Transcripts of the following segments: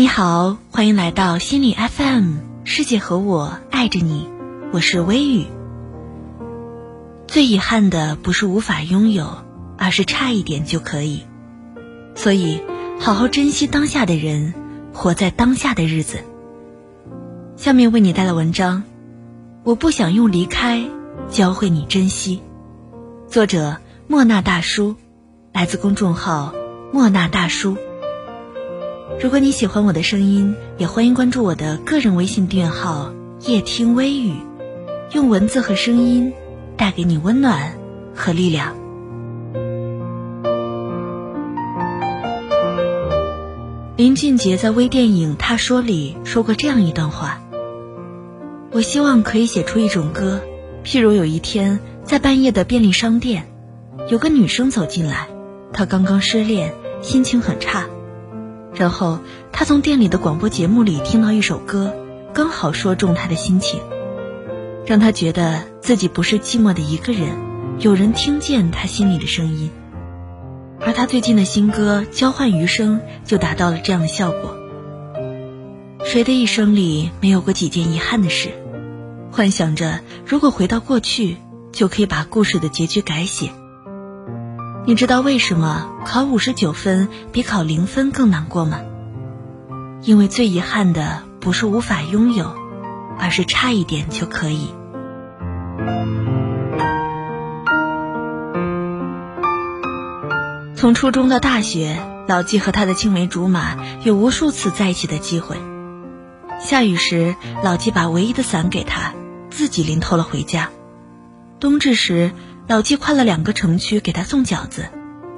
你好，欢迎来到心理 FM，世界和我爱着你，我是微雨。最遗憾的不是无法拥有，而是差一点就可以。所以，好好珍惜当下的人，活在当下的日子。下面为你带来文章，我不想用离开教会你珍惜。作者莫那大叔，来自公众号莫那大叔。如果你喜欢我的声音，也欢迎关注我的个人微信订阅号夜听微语，用文字和声音带给你温暖和力量。林俊杰在微电影《他说》里说过这样一段话：“我希望可以写出一种歌，譬如有一天。”在半夜的便利商店，有个女生走进来，她刚刚失恋，心情很差。然后他从店里的广播节目里听到一首歌，刚好说中他的心情，让他觉得自己不是寂寞的一个人，有人听见他心里的声音。而他最近的新歌《交换余生》就达到了这样的效果。谁的一生里没有过几件遗憾的事？幻想着如果回到过去。就可以把故事的结局改写。你知道为什么考五十九分比考零分更难过吗？因为最遗憾的不是无法拥有，而是差一点就可以。从初中到大学，老纪和他的青梅竹马有无数次在一起的机会。下雨时，老纪把唯一的伞给他，自己淋透了回家。冬至时，老纪跨了两个城区给他送饺子，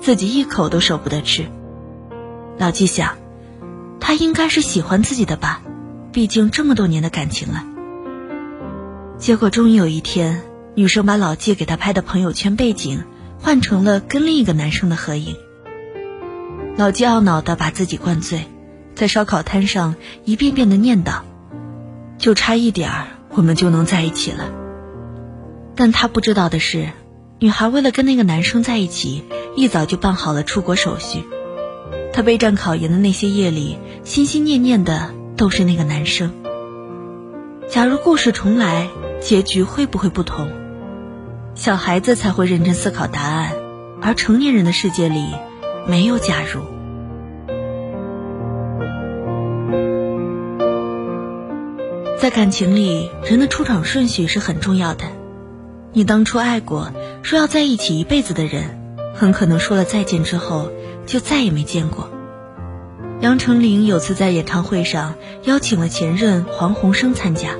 自己一口都舍不得吃。老纪想，他应该是喜欢自己的吧，毕竟这么多年的感情了。结果终于有一天，女生把老纪给他拍的朋友圈背景换成了跟另一个男生的合影。老纪懊恼的把自己灌醉，在烧烤摊上一遍遍的念叨：“就差一点儿，我们就能在一起了。”但他不知道的是，女孩为了跟那个男生在一起，一早就办好了出国手续。她备战考研的那些夜里，心心念念的都是那个男生。假如故事重来，结局会不会不同？小孩子才会认真思考答案，而成年人的世界里，没有假如。在感情里，人的出场顺序是很重要的。你当初爱过，说要在一起一辈子的人，很可能说了再见之后，就再也没见过。杨丞琳有次在演唱会上邀请了前任黄鸿升参加，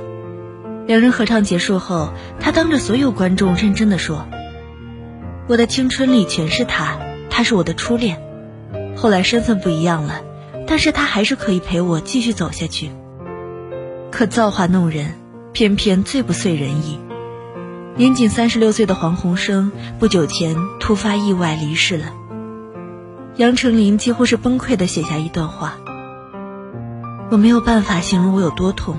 两人合唱结束后，他当着所有观众认真的说：“我的青春里全是他，他是我的初恋。后来身份不一样了，但是他还是可以陪我继续走下去。可造化弄人，偏偏最不遂人意。”年仅三十六岁的黄鸿升不久前突发意外离世了。杨丞琳几乎是崩溃的写下一段话：“我没有办法形容我有多痛，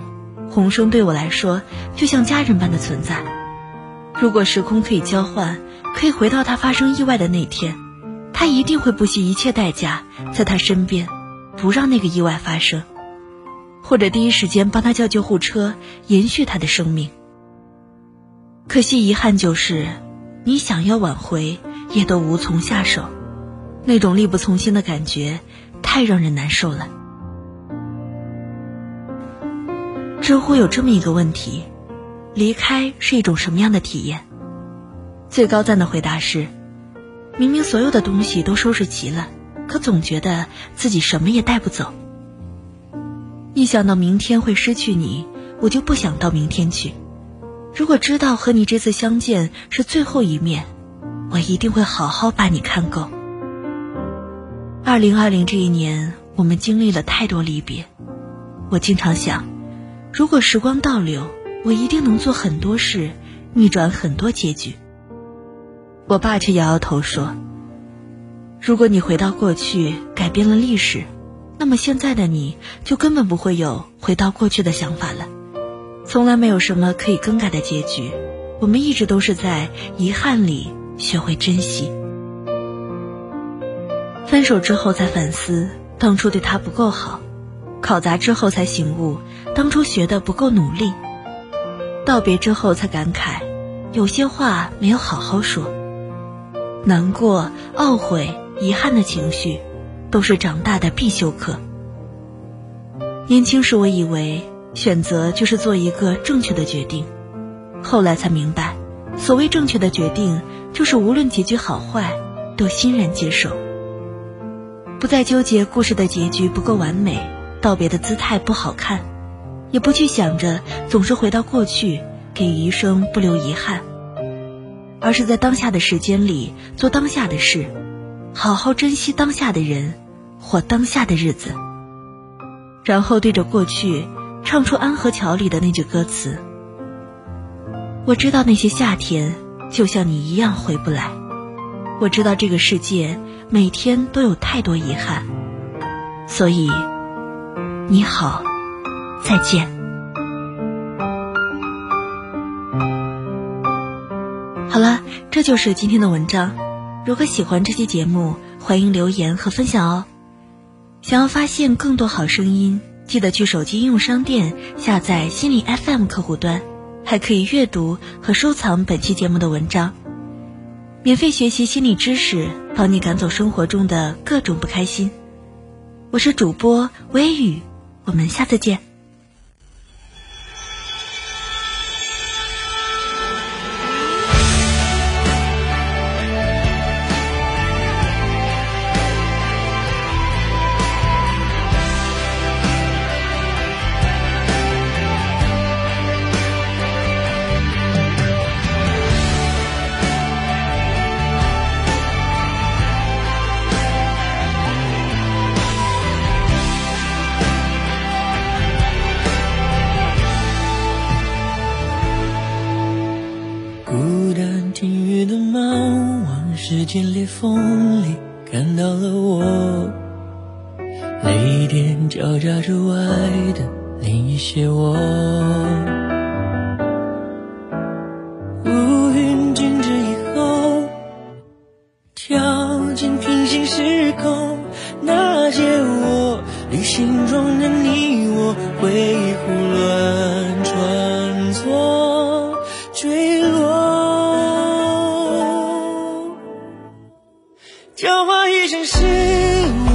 鸿升对我来说就像家人般的存在。如果时空可以交换，可以回到他发生意外的那天，他一定会不惜一切代价在他身边，不让那个意外发生，或者第一时间帮他叫救护车，延续他的生命。”可惜，遗憾就是，你想要挽回，也都无从下手。那种力不从心的感觉，太让人难受了。知乎有这么一个问题：离开是一种什么样的体验？最高赞的回答是：明明所有的东西都收拾齐了，可总觉得自己什么也带不走。一想到明天会失去你，我就不想到明天去。如果知道和你这次相见是最后一面，我一定会好好把你看够。二零二零这一年，我们经历了太多离别。我经常想，如果时光倒流，我一定能做很多事，逆转很多结局。我爸却摇摇头说：“如果你回到过去，改变了历史，那么现在的你就根本不会有回到过去的想法了。”从来没有什么可以更改的结局，我们一直都是在遗憾里学会珍惜。分手之后才反思，当初对他不够好，考砸之后才醒悟，当初学的不够努力。道别之后才感慨，有些话没有好好说。难过、懊悔、遗憾的情绪，都是长大的必修课。年轻时我以为选择就是做一个正确的决定，后来才明白，所谓正确的决定，就是无论结局好坏，都欣然接受。不再纠结故事的结局不够完美，道别的姿态不好看，也不去想着总是回到过去，给余生不留遗憾，而是在当下的时间里做当下的事，好好珍惜当下的人，或当下的日子。然后对着过去唱出《安河桥》里的那句歌词：“我知道那些夏天就像你一样回不来，我知道这个世界每天都有太多遗憾，所以你好，再见。”好了，这就是今天的文章。如果喜欢这期节目，欢迎留言和分享哦。想要发现更多好声音，记得去手机应用商店下载心理 FM 客户端，还可以阅读和收藏本期节目的文章，免费学习心理知识，帮你赶走生活中的各种不开心。我是主播微雨，我们下次见。间裂缝里看到了我，泪点交加之外的另一些我。乌云静止以后，跳进平行时空，那些我旅行中的你我，回忆胡乱让我一生是你。